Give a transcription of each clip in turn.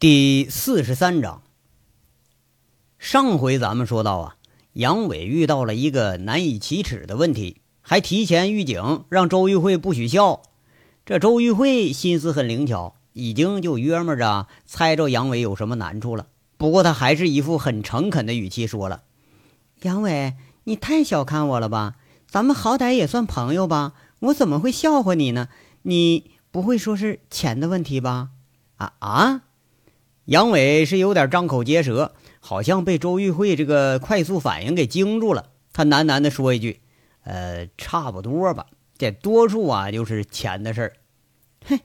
第四十三章。上回咱们说到啊，杨伟遇到了一个难以启齿的问题，还提前预警让周玉慧不许笑。这周玉慧心思很灵巧，已经就约摸着猜着杨伟有什么难处了。不过他还是一副很诚恳的语气说了：“杨伟，你太小看我了吧？咱们好歹也算朋友吧？我怎么会笑话你呢？你不会说是钱的问题吧？”啊啊！杨伟是有点张口结舌，好像被周玉慧这个快速反应给惊住了。他喃喃地说一句：“呃，差不多吧，这多数啊就是钱的事儿。”嘿，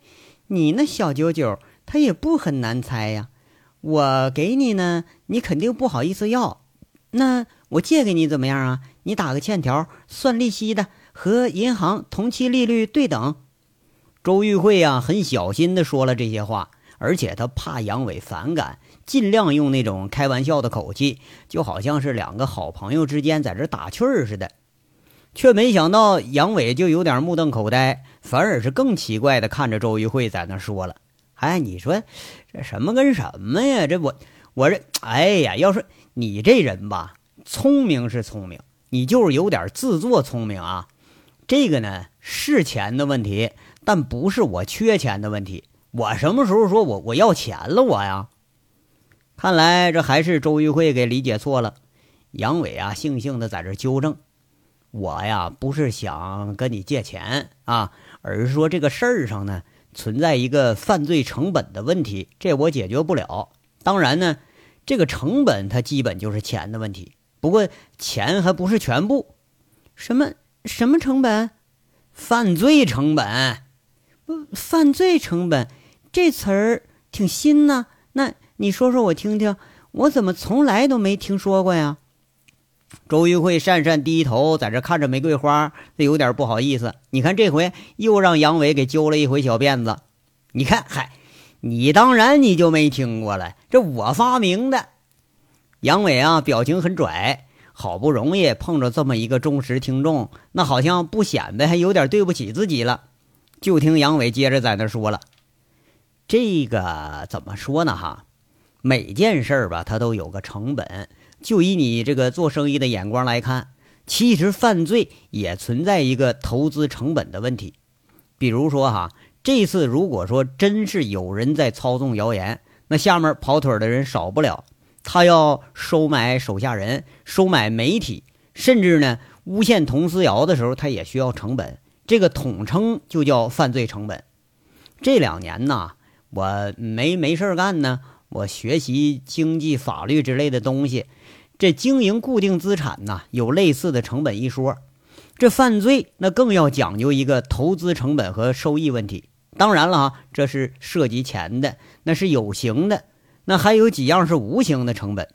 你那小九九，他也不很难猜呀。我给你呢，你肯定不好意思要。那我借给你怎么样啊？你打个欠条，算利息的，和银行同期利率对等。周玉慧啊，很小心地说了这些话。而且他怕杨伟反感，尽量用那种开玩笑的口气，就好像是两个好朋友之间在这打趣儿似的。却没想到杨伟就有点目瞪口呆，反而是更奇怪的看着周玉慧在那说了：“哎，你说这什么跟什么呀？这我我这哎呀，要说你这人吧，聪明是聪明，你就是有点自作聪明啊。这个呢是钱的问题，但不是我缺钱的问题。”我什么时候说我我要钱了我呀？看来这还是周玉慧给理解错了。杨伟啊，悻悻的在这纠正：“我呀，不是想跟你借钱啊，而是说这个事儿上呢存在一个犯罪成本的问题，这我解决不了。当然呢，这个成本它基本就是钱的问题。不过钱还不是全部。什么什么成本？犯罪成本？不，犯罪成本。”这词儿挺新呢，那你说说我听听，我怎么从来都没听说过呀？周玉慧讪讪低头，在这看着玫瑰花，有点不好意思。你看这回又让杨伟给揪了一回小辫子。你看，嗨，你当然你就没听过了，这我发明的。杨伟啊，表情很拽，好不容易碰着这么一个忠实听众，那好像不显摆还有点对不起自己了。就听杨伟接着在那说了。这个怎么说呢？哈，每件事儿吧，它都有个成本。就以你这个做生意的眼光来看，其实犯罪也存在一个投资成本的问题。比如说哈，这次如果说真是有人在操纵谣言，那下面跑腿的人少不了。他要收买手下人，收买媒体，甚至呢诬陷佟思瑶的时候，他也需要成本。这个统称就叫犯罪成本。这两年呢。我没没事干呢，我学习经济、法律之类的东西。这经营固定资产呢，有类似的成本一说。这犯罪那更要讲究一个投资成本和收益问题。当然了哈，这是涉及钱的，那是有形的。那还有几样是无形的成本，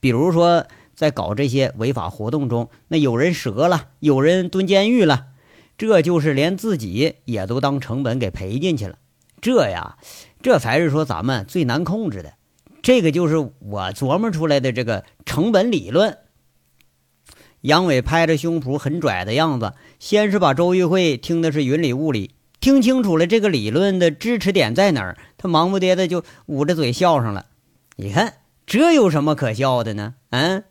比如说在搞这些违法活动中，那有人折了，有人蹲监狱了，这就是连自己也都当成本给赔进去了。这呀。这才是说咱们最难控制的，这个就是我琢磨出来的这个成本理论。杨伟拍着胸脯很拽的样子，先是把周玉慧听的是云里雾里，听清楚了这个理论的支持点在哪儿，他忙不迭的就捂着嘴笑上了。你看这有什么可笑的呢？嗯，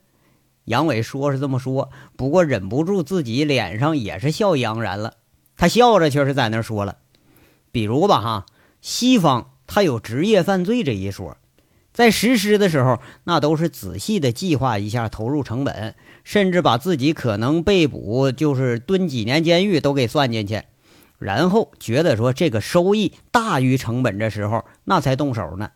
杨伟说是这么说，不过忍不住自己脸上也是笑意盎然了。他笑着却是在那说了，比如吧哈，西方。他有职业犯罪这一说，在实施的时候，那都是仔细的计划一下投入成本，甚至把自己可能被捕，就是蹲几年监狱都给算进去，然后觉得说这个收益大于成本，这时候那才动手呢。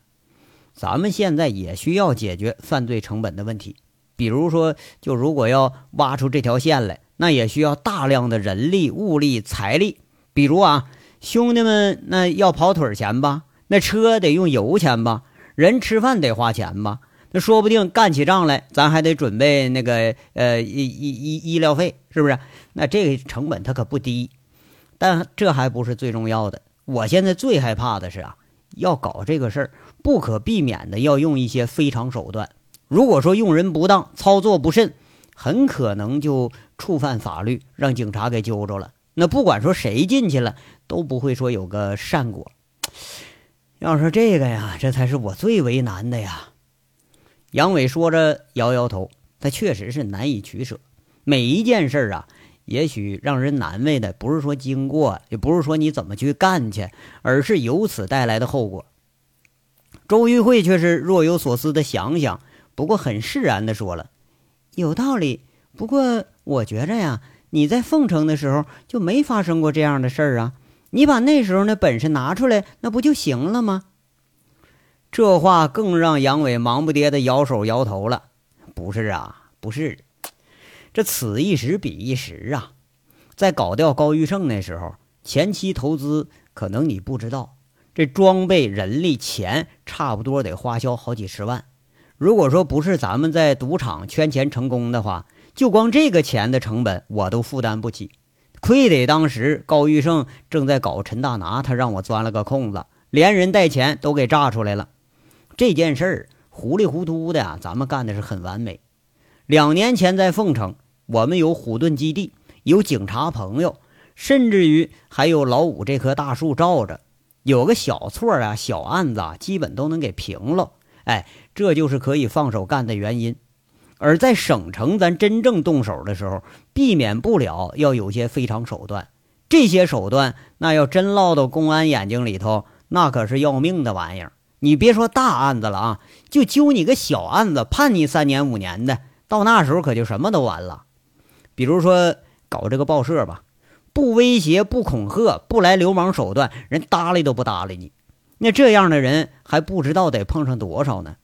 咱们现在也需要解决犯罪成本的问题，比如说，就如果要挖出这条线来，那也需要大量的人力、物力、财力。比如啊，兄弟们，那要跑腿钱吧。那车得用油钱吧，人吃饭得花钱吧，那说不定干起仗来，咱还得准备那个呃医医医医疗费，是不是？那这个成本它可不低，但这还不是最重要的。我现在最害怕的是啊，要搞这个事儿，不可避免的要用一些非常手段。如果说用人不当，操作不慎，很可能就触犯法律，让警察给揪着了。那不管说谁进去了，都不会说有个善果。要说这个呀，这才是我最为难的呀。杨伟说着，摇摇头，他确实是难以取舍。每一件事啊，也许让人难为的不是说经过，也不是说你怎么去干去，而是由此带来的后果。周玉慧却是若有所思的想想，不过很释然的说了：“有道理。不过我觉着呀，你在凤城的时候就没发生过这样的事儿啊。你把那时候那本事拿出来，那不就行了吗？”这话更让杨伟忙不迭的摇手摇头了。不是啊，不是，这此一时彼一时啊。在搞掉高玉胜那时候，前期投资可能你不知道。这装备、人力、钱，差不多得花销好几十万。如果说不是咱们在赌场圈钱成功的话，就光这个钱的成本我都负担不起。亏得当时高玉胜正在搞陈大拿，他让我钻了个空子，连人带钱都给炸出来了。这件事儿糊里糊涂的啊，咱们干的是很完美。两年前在凤城，我们有虎盾基地，有警察朋友，甚至于还有老五这棵大树罩着。有个小错啊，小案子啊，基本都能给平了。哎，这就是可以放手干的原因。而在省城，咱真正动手的时候，避免不了要有些非常手段。这些手段，那要真落到公安眼睛里头，那可是要命的玩意儿。你别说大案子了啊，就揪你个小案子，判你三年五年的，到那时候可就什么都完了。比如说搞这个报社吧。不威胁，不恐吓，不来流氓手段，人搭理都不搭理你。那这样的人还不知道得碰上多少呢？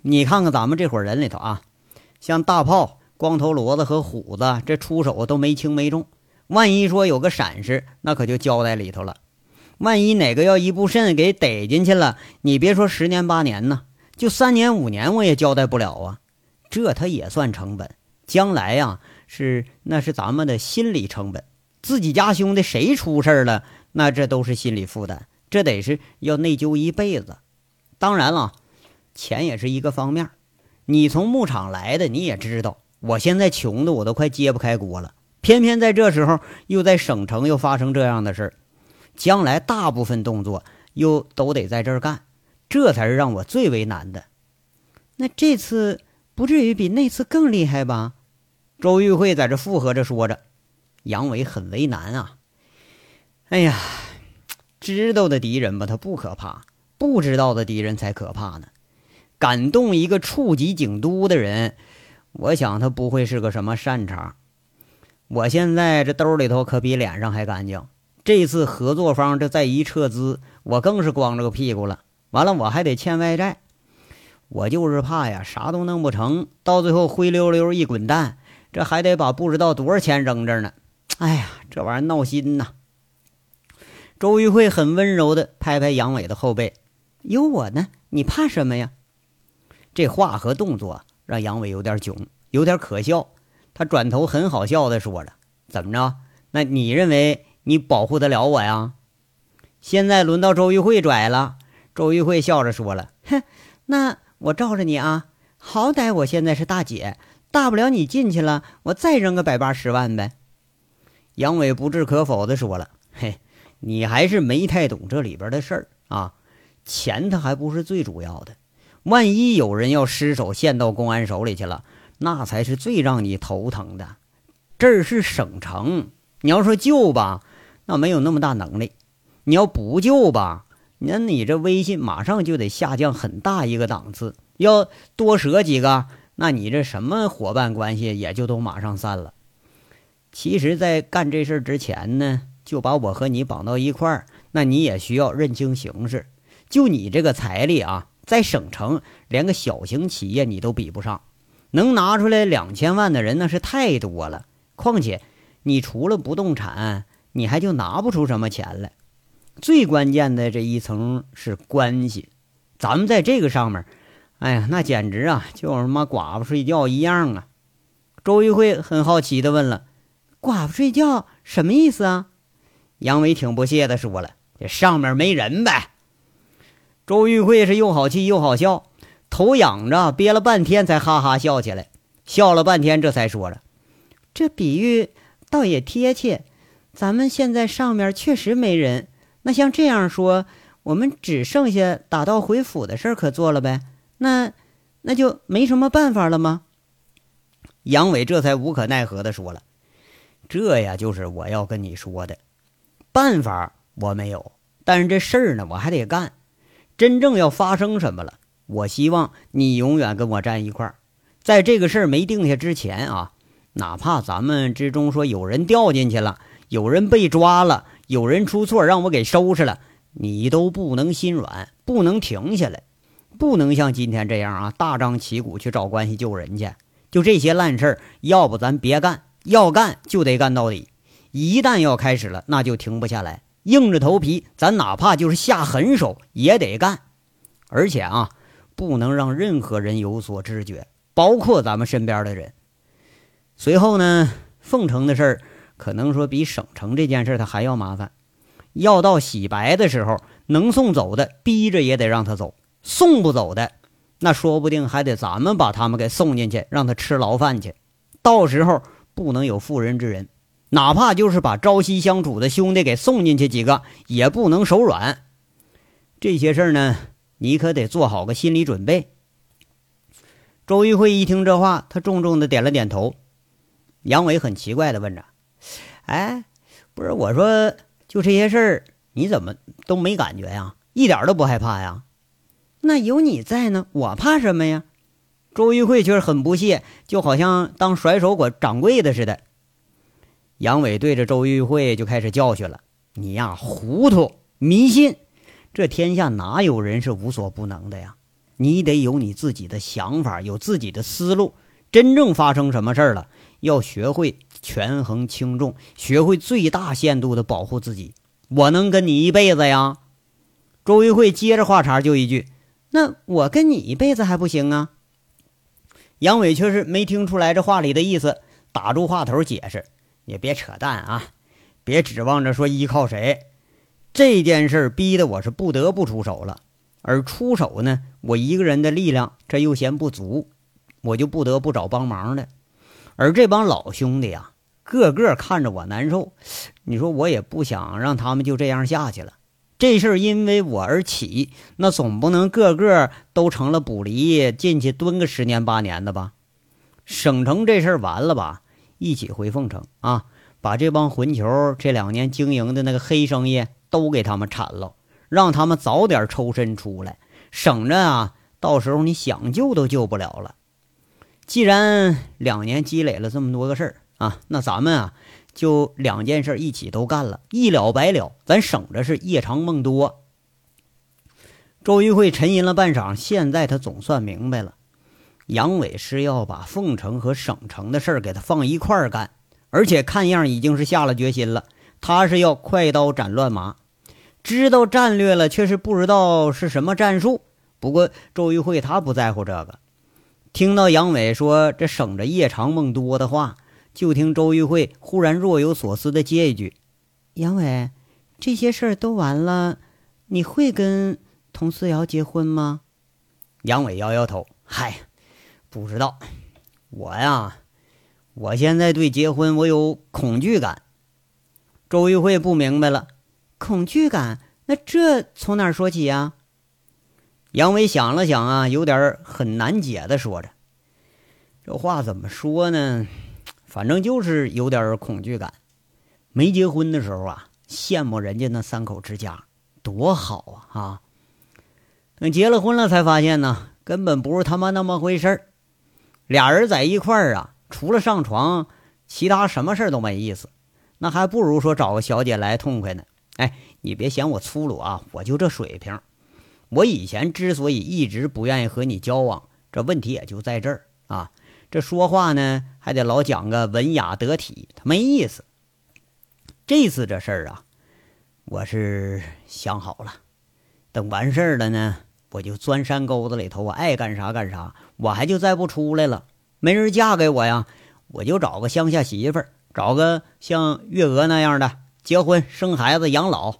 你看看咱们这伙人里头啊，像大炮、光头骡子和虎子，这出手都没轻没重。万一说有个闪失，那可就交代里头了。万一哪个要一不慎给逮进去了，你别说十年八年呢，就三年五年我也交代不了啊。这他也算成本，将来呀，是那是咱们的心理成本。自己家兄弟谁出事了，那这都是心理负担，这得是要内疚一辈子。当然了，钱也是一个方面。你从牧场来的，你也知道，我现在穷的我都快揭不开锅了。偏偏在这时候，又在省城又发生这样的事儿，将来大部分动作又都得在这儿干，这才是让我最为难的。那这次不至于比那次更厉害吧？周玉慧在这附和着说着。杨伟很为难啊！哎呀，知道的敌人吧，他不可怕；不知道的敌人才可怕呢。敢动一个处级警督的人，我想他不会是个什么善茬。我现在这兜里头可比脸上还干净。这次合作方这再一撤资，我更是光着个屁股了。完了，我还得欠外债。我就是怕呀，啥都弄不成，到最后灰溜溜一滚蛋，这还得把不知道多少钱扔这呢。哎呀，这玩意儿闹心呐！周玉慧很温柔的拍拍杨伟的后背：“有我呢，你怕什么呀？”这话和动作让杨伟有点囧，有点可笑。他转头很好笑的说着：“怎么着？那你认为你保护得了我呀？”现在轮到周玉慧拽了。周玉慧笑着说了：“哼，那我罩着你啊！好歹我现在是大姐，大不了你进去了，我再扔个百八十万呗。”杨伟不置可否的说了：“嘿，你还是没太懂这里边的事儿啊！钱他还不是最主要的，万一有人要失手陷到公安手里去了，那才是最让你头疼的。这儿是省城，你要说救吧，那没有那么大能力；你要不救吧，那你这威信马上就得下降很大一个档次。要多折几个，那你这什么伙伴关系也就都马上散了。”其实，在干这事之前呢，就把我和你绑到一块儿，那你也需要认清形势。就你这个财力啊，在省城连个小型企业你都比不上，能拿出来两千万的人那是太多了。况且，你除了不动产，你还就拿不出什么钱来。最关键的这一层是关系，咱们在这个上面，哎呀，那简直啊，就他妈寡妇睡觉一样啊！周玉慧很好奇的问了。寡妇睡觉什么意思啊？杨伟挺不屑的说了：“这上面没人呗。”周玉慧是又好气又好笑，头仰着憋了半天才哈哈笑起来，笑了半天这才说了：“这比喻倒也贴切，咱们现在上面确实没人。那像这样说，我们只剩下打道回府的事可做了呗。那那就没什么办法了吗？杨伟这才无可奈何的说了：“这呀，就是我要跟你说的，办法我没有，但是这事儿呢，我还得干。真正要发生什么了，我希望你永远跟我站一块儿。在这个事儿没定下之前啊，哪怕咱们之中说有人掉进去了，有人被抓了，有人出错让我给收拾了，你都不能心软，不能停下来，不能像今天这样啊，大张旗鼓去找关系救人去。”就这些烂事儿，要不咱别干，要干就得干到底。一旦要开始了，那就停不下来，硬着头皮，咱哪怕就是下狠手也得干。而且啊，不能让任何人有所知觉，包括咱们身边的人。随后呢，凤城的事儿可能说比省城这件事他还要麻烦。要到洗白的时候，能送走的，逼着也得让他走；送不走的。那说不定还得咱们把他们给送进去，让他吃牢饭去。到时候不能有妇人之仁，哪怕就是把朝夕相处的兄弟给送进去几个，也不能手软。这些事儿呢，你可得做好个心理准备。周玉慧一听这话，他重重的点了点头。杨伟很奇怪的问着：“哎，不是我说，就这些事儿，你怎么都没感觉呀？一点都不害怕呀？”那有你在呢，我怕什么呀？周玉慧却是很不屑，就好像当甩手管掌柜的似的。杨伟对着周玉慧就开始教训了：“你呀，糊涂迷信，这天下哪有人是无所不能的呀？你得有你自己的想法，有自己的思路。真正发生什么事儿了，要学会权衡轻重，学会最大限度的保护自己。我能跟你一辈子呀？”周玉慧接着话茬就一句。那我跟你一辈子还不行啊？杨伟却是没听出来这话里的意思，打住话头解释：“也别扯淡啊，别指望着说依靠谁。这件事逼得我是不得不出手了，而出手呢，我一个人的力量这又嫌不足，我就不得不找帮忙的。而这帮老兄弟呀，个个看着我难受，你说我也不想让他们就这样下去了。”这事儿因为我而起，那总不能个个都成了捕离进去蹲个十年八年的吧？省城这事儿完了吧？一起回凤城啊，把这帮混球这两年经营的那个黑生意都给他们铲了，让他们早点抽身出来，省着啊，到时候你想救都救不了了。既然两年积累了这么多个事儿啊，那咱们啊。就两件事一起都干了，一了百了，咱省着是夜长梦多。周玉慧沉吟了半晌，现在他总算明白了，杨伟是要把凤城和省城的事儿给他放一块儿干，而且看样已经是下了决心了。他是要快刀斩乱麻，知道战略了，却是不知道是什么战术。不过周玉慧他不在乎这个，听到杨伟说这省着夜长梦多的话。就听周玉慧忽然若有所思的接一句：“杨伟，这些事儿都完了，你会跟佟思瑶结婚吗？”杨伟摇摇头：“嗨，不知道。我呀，我现在对结婚我有恐惧感。”周玉慧不明白了：“恐惧感？那这从哪说起呀？”杨伟想了想啊，有点很难解的说着：“这话怎么说呢？”反正就是有点恐惧感。没结婚的时候啊，羡慕人家那三口之家多好啊啊！等结了婚了，才发现呢，根本不是他妈那么回事儿。俩人在一块儿啊，除了上床，其他什么事儿都没意思。那还不如说找个小姐来痛快呢。哎，你别嫌我粗鲁啊，我就这水平。我以前之所以一直不愿意和你交往，这问题也就在这儿啊。这说话呢，还得老讲个文雅得体，他没意思。这次这事儿啊，我是想好了，等完事儿了呢，我就钻山沟子里头，我爱干啥干啥，我还就再不出来了。没人嫁给我呀，我就找个乡下媳妇儿，找个像月娥那样的，结婚生孩子养老。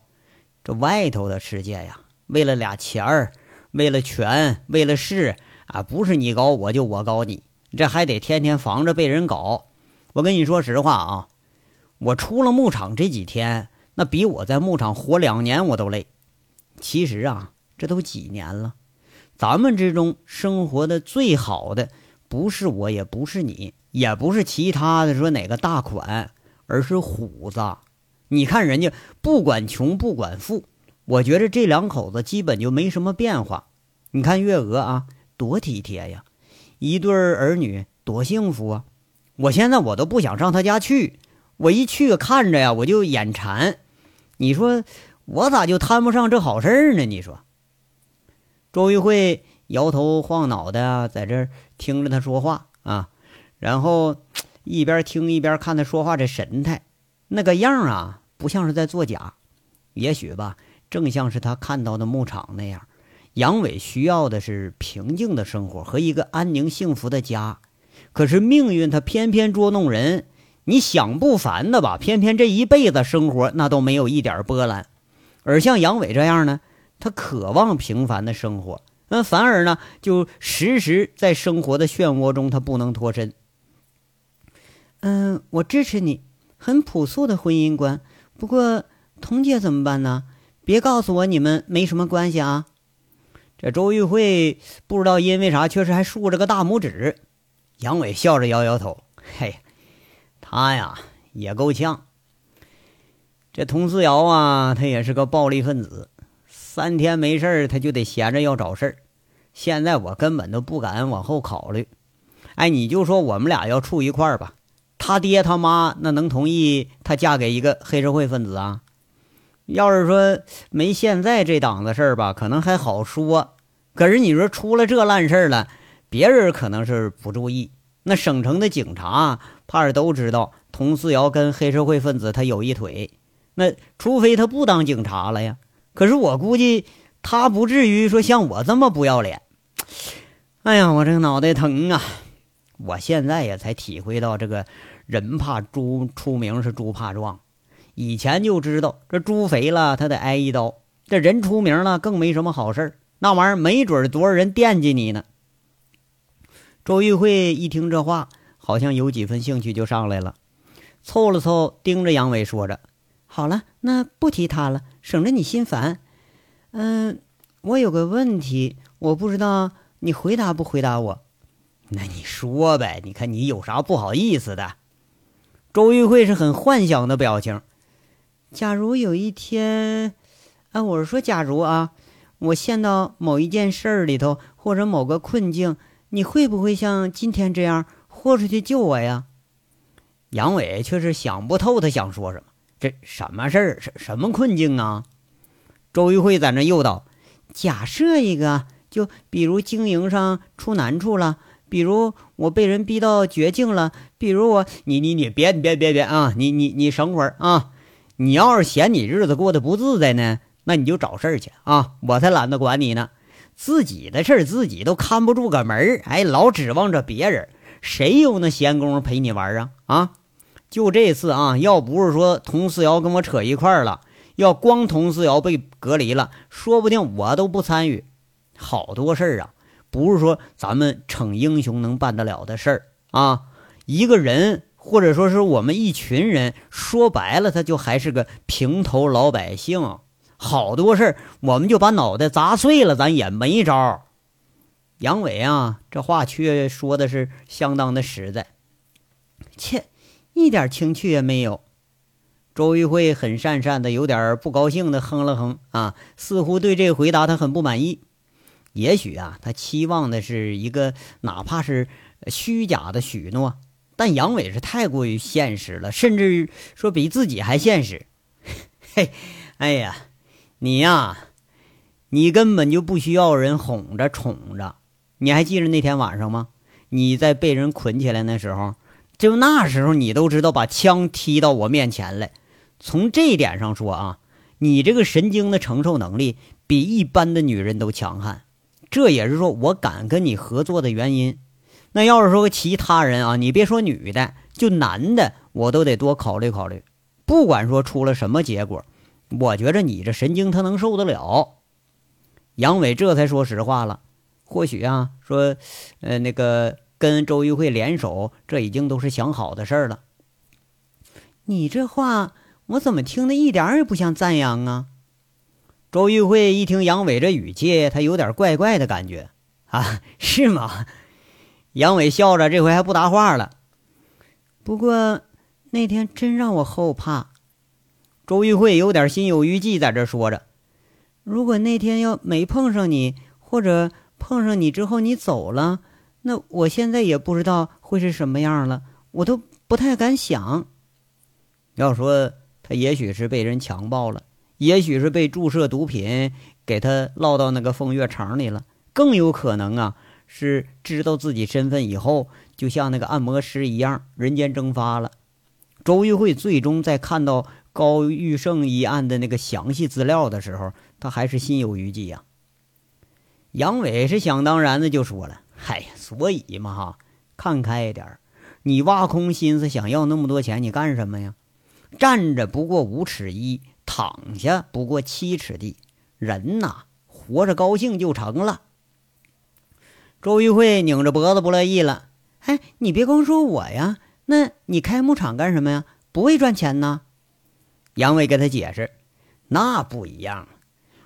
这外头的世界呀，为了俩钱儿，为了权，为了势啊，不是你高我就我高你。这还得天天防着被人搞。我跟你说实话啊，我出了牧场这几天，那比我在牧场活两年我都累。其实啊，这都几年了，咱们之中生活的最好的，不是我，也不是你，也不是其他的说哪个大款，而是虎子。你看人家不管穷不管富，我觉得这两口子基本就没什么变化。你看月娥啊，多体贴呀，一对儿女多幸福啊！我现在我都不想上他家去，我一去看着呀，我就眼馋。你说我咋就摊不上这好事呢？你说，周玉慧摇头晃脑的在这听着他说话啊，然后一边听一边看他说话这神态。那个样啊，不像是在作假，也许吧，正像是他看到的牧场那样。杨伟需要的是平静的生活和一个安宁幸福的家，可是命运他偏偏捉弄人。你想不烦的吧？偏偏这一辈子生活那都没有一点波澜。而像杨伟这样呢，他渴望平凡的生活，那反而呢，就时时在生活的漩涡中，他不能脱身。嗯，我支持你。很朴素的婚姻观，不过童姐怎么办呢？别告诉我你们没什么关系啊！这周玉慧不知道因为啥，确实还竖着个大拇指。杨伟笑着摇摇头：“嘿，他呀也够呛。这佟思瑶啊，他也是个暴力分子，三天没事儿他就得闲着要找事儿。现在我根本都不敢往后考虑。哎，你就说我们俩要处一块儿吧。”他爹他妈那能同意他嫁给一个黑社会分子啊？要是说没现在这档子事儿吧，可能还好说。可是你说出了这烂事儿了，别人可能是不注意，那省城的警察怕是都知道佟思瑶跟黑社会分子他有一腿。那除非他不当警察了呀。可是我估计他不至于说像我这么不要脸。哎呀，我这个脑袋疼啊！我现在也才体会到这个。人怕猪出名是猪怕壮，以前就知道这猪肥了他得挨一刀，这人出名了更没什么好事那玩意儿没准多少人惦记你呢。周玉慧一听这话，好像有几分兴趣就上来了，凑了凑，盯着杨伟说着：“好了，那不提他了，省着你心烦。嗯，我有个问题，我不知道你回答不回答我。那你说呗，你看你有啥不好意思的？”周玉慧是很幻想的表情。假如有一天，啊，我是说，假如啊，我陷到某一件事儿里头，或者某个困境，你会不会像今天这样豁出去救我呀？杨伟却是想不透他想说什么。这什么事儿？什什么困境啊？周玉慧在那诱导。假设一个，就比如经营上出难处了。比如我被人逼到绝境了，比如我，你你你别别别别啊！你你你省会儿啊！你要是嫌你日子过得不自在呢，那你就找事儿去啊！我才懒得管你呢。自己的事儿自己都看不住个门儿，哎，老指望着别人，谁有那闲工夫陪你玩啊？啊！就这次啊，要不是说佟思瑶跟我扯一块儿了，要光佟思瑶被隔离了，说不定我都不参与。好多事儿啊！不是说咱们逞英雄能办得了的事儿啊！一个人或者说是我们一群人，说白了，他就还是个平头老百姓。好多事儿，我们就把脑袋砸碎了，咱也没招。杨伟啊，这话却说的是相当的实在，切，一点情趣也没有。周玉慧很讪讪的，有点不高兴的哼了哼啊，似乎对这个回答他很不满意。也许啊，他期望的是一个哪怕是虚假的许诺，但杨伟是太过于现实了，甚至说比自己还现实。嘿，哎呀，你呀，你根本就不需要人哄着宠着。你还记着那天晚上吗？你在被人捆起来那时候，就那时候你都知道把枪踢到我面前来。从这一点上说啊，你这个神经的承受能力比一般的女人都强悍。这也是说我敢跟你合作的原因。那要是说其他人啊，你别说女的，就男的，我都得多考虑考虑。不管说出了什么结果，我觉着你这神经他能受得了。杨伟这才说实话了。或许啊，说，呃，那个跟周玉慧联手，这已经都是想好的事儿了。你这话我怎么听的一点也不像赞扬啊？周玉慧一听杨伟这语气，他有点怪怪的感觉啊，是吗？杨伟笑着，这回还不答话了。不过那天真让我后怕。周玉慧有点心有余悸，在这说着：“如果那天要没碰上你，或者碰上你之后你走了，那我现在也不知道会是什么样了，我都不太敢想。要说他也许是被人强暴了。”也许是被注射毒品给他落到那个风月场里了，更有可能啊是知道自己身份以后，就像那个按摩师一样人间蒸发了。周玉慧最终在看到高玉胜一案的那个详细资料的时候，他还是心有余悸呀。杨伟是想当然的就说了：“嗨，所以嘛哈，看开一点你挖空心思想要那么多钱，你干什么呀？站着不过五尺一。”躺下不过七尺地，人呐，活着高兴就成了。周玉慧拧着脖子不乐意了：“哎，你别光说我呀，那你开牧场干什么呀？不为赚钱呢？”杨伟给他解释：“那不一样，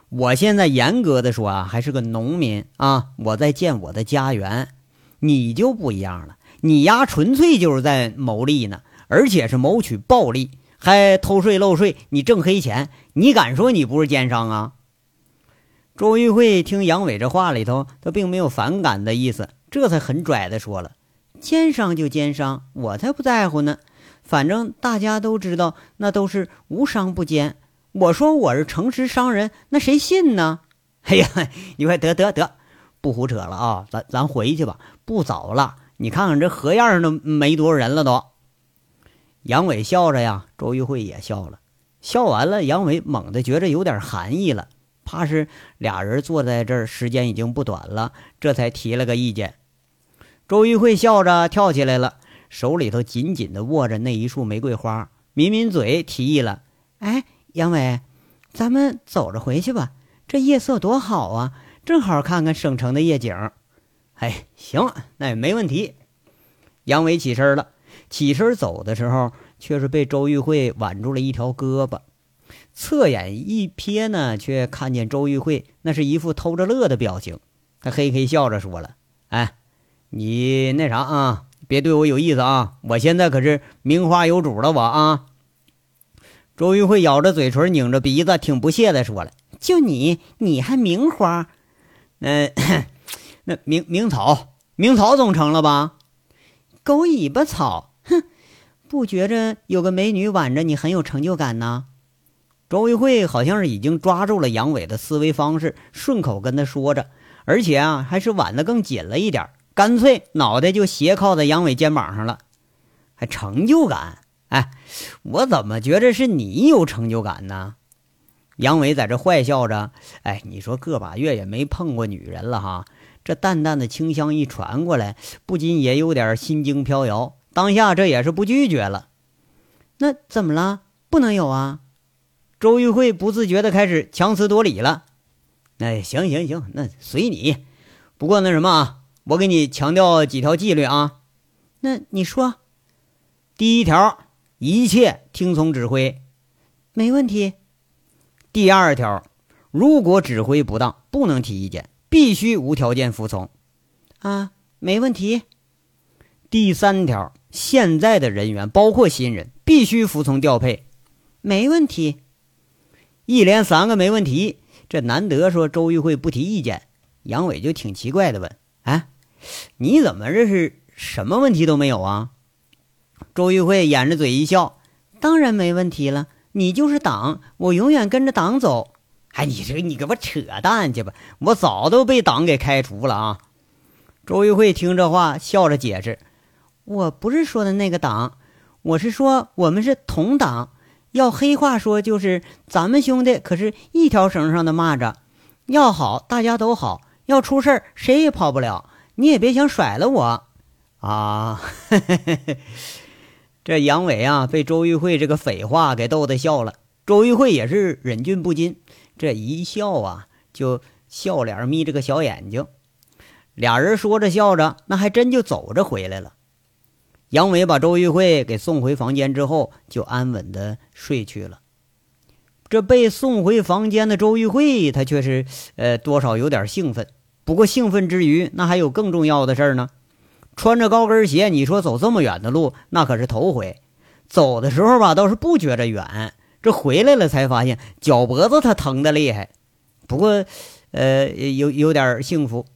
我现在严格的说啊，还是个农民啊，我在建我的家园。你就不一样了，你丫纯粹就是在谋利呢，而且是谋取暴利。”还偷税漏税，你挣黑钱，你敢说你不是奸商啊？周玉慧听杨伟这话里头，他并没有反感的意思，这才很拽的说了：“奸商就奸商，我才不在乎呢。反正大家都知道，那都是无商不奸。我说我是诚实商人，那谁信呢？” 哎呀，你快得得得，不胡扯了啊！咱咱回去吧，不早了。你看看这合样都没多少人了都。杨伟笑着呀，周玉慧也笑了。笑完了，杨伟猛地觉着有点寒意了，怕是俩人坐在这儿时间已经不短了，这才提了个意见。周玉慧笑着跳起来了，手里头紧紧地握着那一束玫瑰花，抿抿嘴提议了：“哎，杨伟，咱们走着回去吧，这夜色多好啊，正好看看省城的夜景。”哎，行，那也没问题。杨伟起身了。起身走的时候，却是被周玉慧挽住了一条胳膊。侧眼一瞥呢，却看见周玉慧那是一副偷着乐的表情。他嘿嘿笑着说了：“哎，你那啥啊，别对我有意思啊！我现在可是名花有主了，我啊。”周玉慧咬着嘴唇，拧着鼻子，挺不屑的说了：“就你，你还名花？那那名名草，名草总成了吧？狗尾巴草。”哼，不觉着有个美女挽着你很有成就感呢？周玉慧好像是已经抓住了杨伟的思维方式，顺口跟他说着，而且啊，还是挽得更紧了一点，干脆脑袋就斜靠在杨伟肩膀上了。还成就感？哎，我怎么觉着是你有成就感呢？杨伟在这坏笑着。哎，你说个把月也没碰过女人了哈，这淡淡的清香一传过来，不禁也有点心惊飘摇。当下这也是不拒绝了，那怎么了？不能有啊！周玉慧不自觉的开始强词夺理了。哎，行行行，那随你。不过那什么啊，我给你强调几条纪律啊。那你说，第一条，一切听从指挥，没问题。第二条，如果指挥不当，不能提意见，必须无条件服从。啊，没问题。第三条。现在的人员包括新人，必须服从调配，没问题。一连三个没问题，这难得说周玉慧不提意见，杨伟就挺奇怪的问：“哎，你怎么这是什么问题都没有啊？”周玉慧掩着嘴一笑：“当然没问题了，你就是党，我永远跟着党走。”哎，你这你给我扯淡去吧！我早都被党给开除了啊！周玉慧听这话，笑着解释。我不是说的那个党，我是说我们是同党。要黑话说，就是咱们兄弟可是一条绳上的蚂蚱。要好，大家都好；要出事儿，谁也跑不了。你也别想甩了我啊！这杨伟啊，被周玉慧这个匪话给逗得笑了。周玉慧也是忍俊不禁，这一笑啊，就笑脸眯着个小眼睛。俩人说着笑着，那还真就走着回来了。杨伟把周玉慧给送回房间之后，就安稳的睡去了。这被送回房间的周玉慧，她却是呃多少有点兴奋。不过兴奋之余，那还有更重要的事儿呢。穿着高跟鞋，你说走这么远的路，那可是头回。走的时候吧，倒是不觉着远，这回来了才发现脚脖子它疼的厉害。不过，呃，有有点幸福，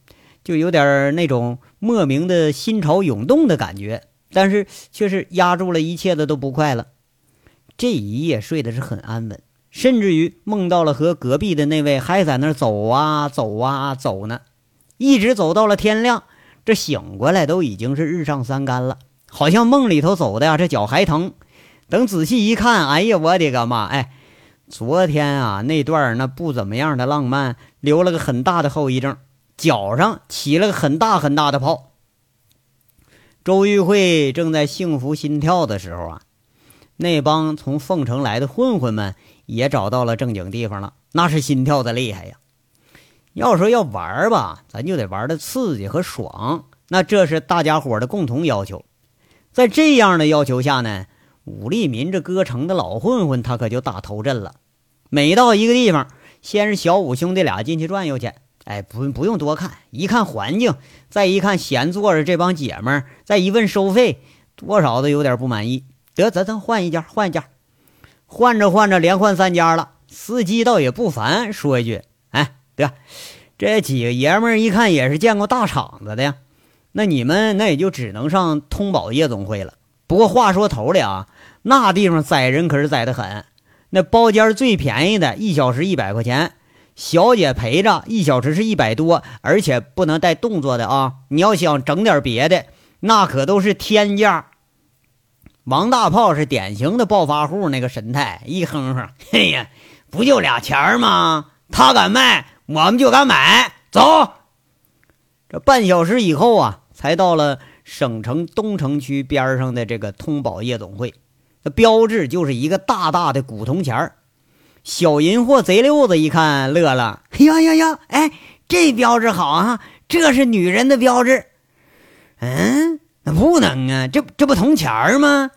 就有点那种莫名的心潮涌动的感觉。但是却是压住了一切的都不快了。这一夜睡的是很安稳。甚至于梦到了和隔壁的那位还在那儿走啊走啊走呢，一直走到了天亮。这醒过来都已经是日上三竿了，好像梦里头走的呀，这脚还疼。等仔细一看，哎呀，我的个妈！哎，昨天啊那段那不怎么样的浪漫，留了个很大的后遗症，脚上起了个很大很大的泡。周玉慧正在幸福心跳的时候啊，那帮从凤城来的混混们。也找到了正经地方了，那是心跳的厉害呀。要说要玩吧，咱就得玩的刺激和爽，那这是大家伙的共同要求。在这样的要求下呢，武立民这歌城的老混混他可就打头阵了。每到一个地方，先是小五兄弟俩进去转悠去，哎，不不用多看，一看环境，再一看闲坐着这帮姐们儿，再一问收费，多少都有点不满意。得，咱咱换一家，换一家。换着换着，连换三家了。司机倒也不烦，说一句：“哎，得，这几个爷们儿一看也是见过大场子的呀。那你们那也就只能上通宝夜总会了。不过话说头里啊，那地方宰人可是宰得很。那包间最便宜的一小时一百块钱，小姐陪着一小时是一百多，而且不能带动作的啊。你要想整点别的，那可都是天价。”王大炮是典型的暴发户，那个神态一哼哼，嘿呀，不就俩钱吗？他敢卖，我们就敢买。走。这半小时以后啊，才到了省城东城区边上的这个通宝夜总会。那标志就是一个大大的古铜钱儿。小银货贼溜子一看乐了，呀呀呀！哎，这标志好啊，这是女人的标志。嗯。那不能啊，这这不铜钱儿吗？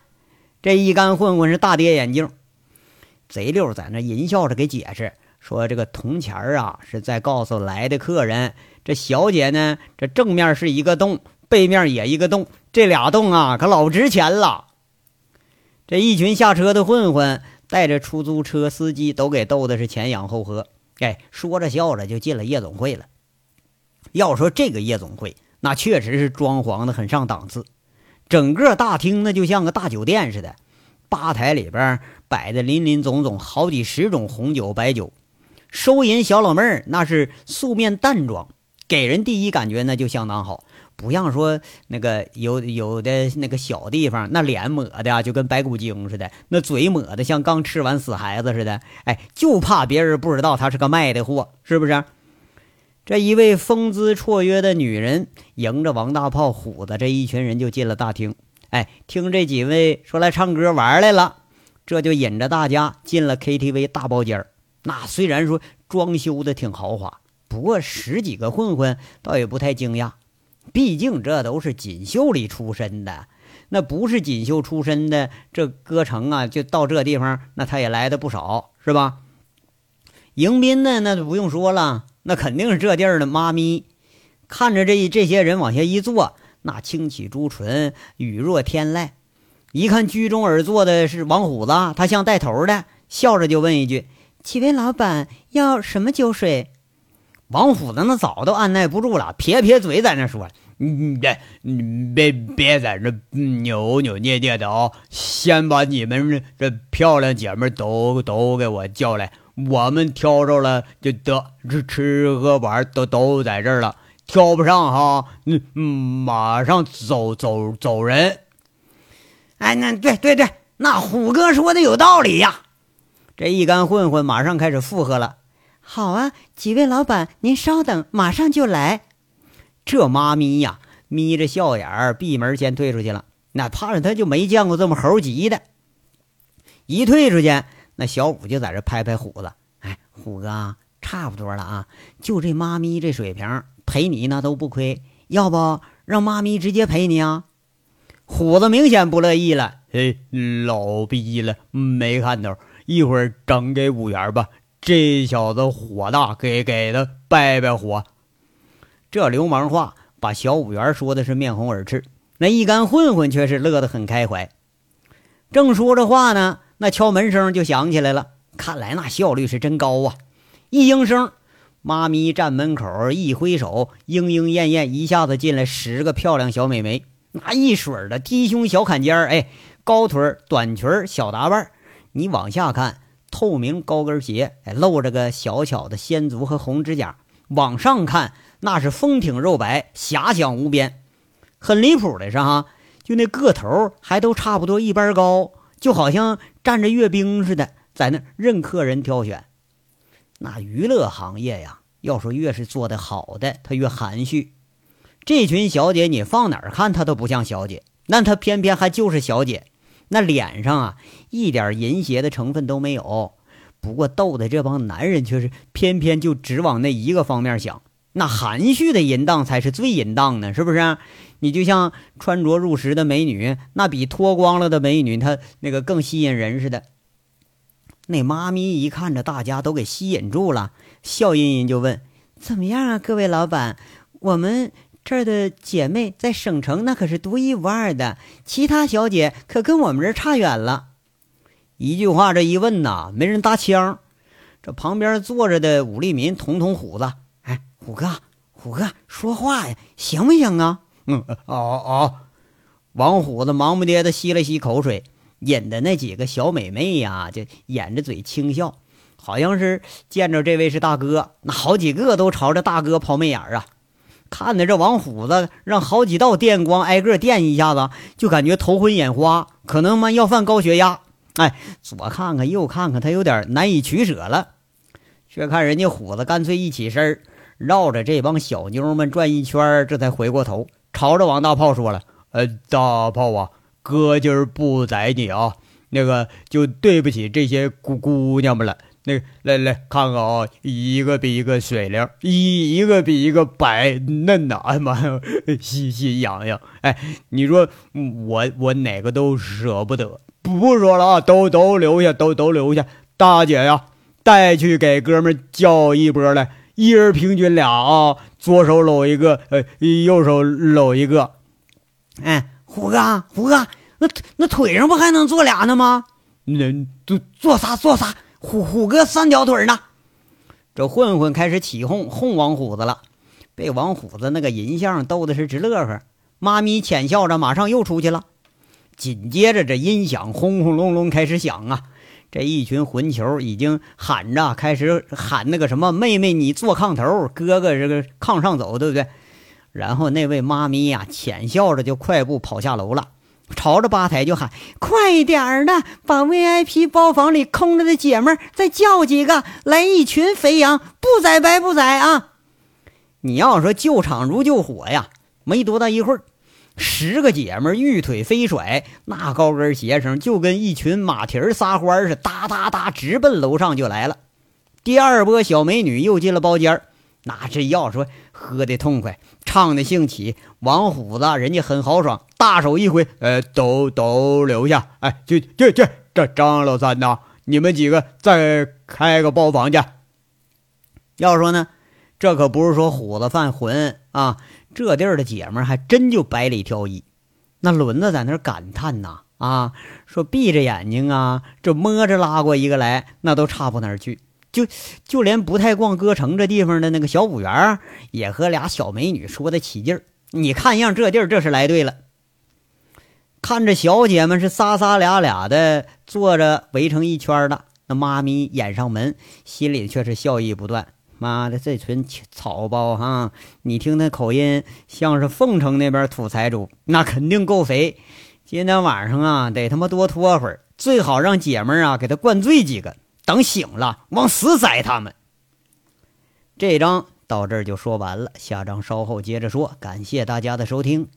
这一干混混是大跌眼镜，贼溜在那淫笑着给解释说：“这个铜钱儿啊，是在告诉来的客人，这小姐呢，这正面是一个洞，背面也一个洞，这俩洞啊，可老值钱了。”这一群下车的混混带着出租车司机都给逗的是前仰后合，哎，说着笑着就进了夜总会了。要说这个夜总会。那确实是装潢的很上档次，整个大厅那就像个大酒店似的，吧台里边摆的林林总总好几十种红酒白酒，收银小老妹儿那是素面淡妆，给人第一感觉那就相当好，不像说那个有有的那个小地方那脸抹的就跟白骨精似的，那嘴抹的像刚吃完死孩子似的，哎，就怕别人不知道他是个卖的货，是不是？这一位风姿绰约的女人迎着王大炮、虎子这一群人就进了大厅。哎，听这几位说来唱歌玩来了，这就引着大家进了 KTV 大包间那虽然说装修的挺豪华，不过十几个混混倒也不太惊讶，毕竟这都是锦绣里出身的。那不是锦绣出身的，这歌城啊，就到这地方，那他也来的不少，是吧？迎宾呢，那就不用说了。那肯定是这地儿的妈咪，看着这这些人往下一坐，那轻启朱唇，语若天籁。一看居中而坐的是王虎子，他像带头的，笑着就问一句：“几位老板要什么酒水？”王虎子那早都按耐不住了，撇撇嘴在那说：“你，别你，别别在这扭扭捏捏的啊！先把你们这漂亮姐们都都给我叫来。”我们挑着了就得，吃吃喝玩都都在这儿了。挑不上哈，马上走走走人。哎，那对对对，那虎哥说的有道理呀。这一干混混马上开始附和了。好啊，几位老板，您稍等，马上就来。这妈咪呀，眯着笑眼儿，闭门先退出去了。那怕是他就没见过这么猴急的。一退出去。那小五就在这拍拍虎子，哎，虎哥，差不多了啊，就这妈咪这水平，陪你那都不亏。要不让妈咪直接陪你啊？虎子明显不乐意了，嘿，老逼了，没看头，一会儿整给五元吧。这小子火大，给给他败败火。这流氓话把小五元说的是面红耳赤，那一干混混却是乐得很开怀。正说着话呢，那敲门声就响起来了。看来那效率是真高啊！一应声，妈咪站门口一挥手，莺莺燕燕一下子进来十个漂亮小美眉，那一水的低胸小坎肩儿，哎，高腿短裙小打扮你往下看，透明高跟鞋，哎，露着个小巧的仙足和红指甲；往上看，那是丰挺肉白，遐想无边。很离谱的是哈，就那个头还都差不多一般高，就好像站着阅兵似的。在那任客人挑选，那娱乐行业呀，要说越是做得好的，他越含蓄。这群小姐，你放哪儿看她都不像小姐，那她偏偏还就是小姐。那脸上啊，一点淫邪的成分都没有。不过逗的这帮男人却是偏偏就只往那一个方面想，那含蓄的淫荡才是最淫荡的，是不是？你就像穿着入时的美女，那比脱光了的美女，她那个更吸引人似的。那妈咪一看着大家都给吸引住了，笑吟吟就问：“怎么样啊，各位老板？我们这儿的姐妹在省城那可是独一无二的，其他小姐可跟我们这儿差远了。”一句话这一问呐，没人搭腔。这旁边坐着的武立民捅捅虎子：“哎，虎哥，虎哥，说话呀，行不行啊？”“嗯，哦哦。”王虎子忙不迭的吸了吸口水。引的那几个小美眉呀，就掩着嘴轻笑，好像是见着这位是大哥，那好几个都朝着大哥抛媚眼儿啊。看的这王虎子让好几道电光挨个电一下子，就感觉头昏眼花，可能嘛要犯高血压。哎，左看看右看看，他有点难以取舍了。却看人家虎子干脆一起身，绕着这帮小妞们转一圈，这才回过头，朝着王大炮说了：“呃，大炮啊。”哥今儿不宰你啊，那个就对不起这些姑姑娘们了。那来来看看啊，一个比一个水灵，一一个比一个白嫩呐！哎呀妈呀，喜心洋洋。哎，你说我我哪个都舍不得，不说了啊，都都留下，都都留下。大姐呀，带去给哥们叫一波来，一人平均俩啊，左手搂一个，呃，右手搂一个。哎。虎哥，虎哥，那那腿上不还能坐俩呢吗？那坐坐仨，坐仨。虎虎哥三条腿呢。这混混开始起哄，哄王虎子了，被王虎子那个淫相逗的是直乐呵。妈咪浅笑着，马上又出去了。紧接着，这音响轰轰隆隆开始响啊！这一群混球已经喊着，开始喊那个什么：“妹妹你坐炕头，哥哥这个炕上走，对不对？”然后那位妈咪呀，浅笑着就快步跑下楼了，朝着吧台就喊：“快点儿的，把 VIP 包房里空着的姐们儿再叫几个，来一群肥羊，不宰白不宰啊！”你要说救场如救火呀，没多大一会儿，十个姐们儿玉腿飞甩，那高跟鞋声就跟一群马蹄儿撒欢儿似的，哒哒哒直奔楼上就来了。第二波小美女又进了包间儿。那这要说喝的痛快，唱的兴起，王虎子人家很豪爽，大手一挥，呃，都都留下，哎，去去去，这张老三呐，你们几个再开个包房去。要说呢，这可不是说虎子犯浑啊，这地儿的姐们还真就百里挑一。那轮子在那感叹呐，啊，说闭着眼睛啊，这摸着拉过一个来，那都差不哪儿去。就就连不太逛歌城这地方的那个小五元，也和俩小美女说的起劲儿。你看样，这地儿这是来对了。看着小姐们是仨仨俩俩的坐着围成一圈的，那妈咪掩上门，心里却是笑意不断。妈的，这群草包哈！你听那口音，像是凤城那边土财主，那肯定够肥。今天晚上啊，得他妈多拖会儿，最好让姐们啊给他灌醉几个。等醒了，往死宰他们！这章到这儿就说完了，下章稍后接着说。感谢大家的收听。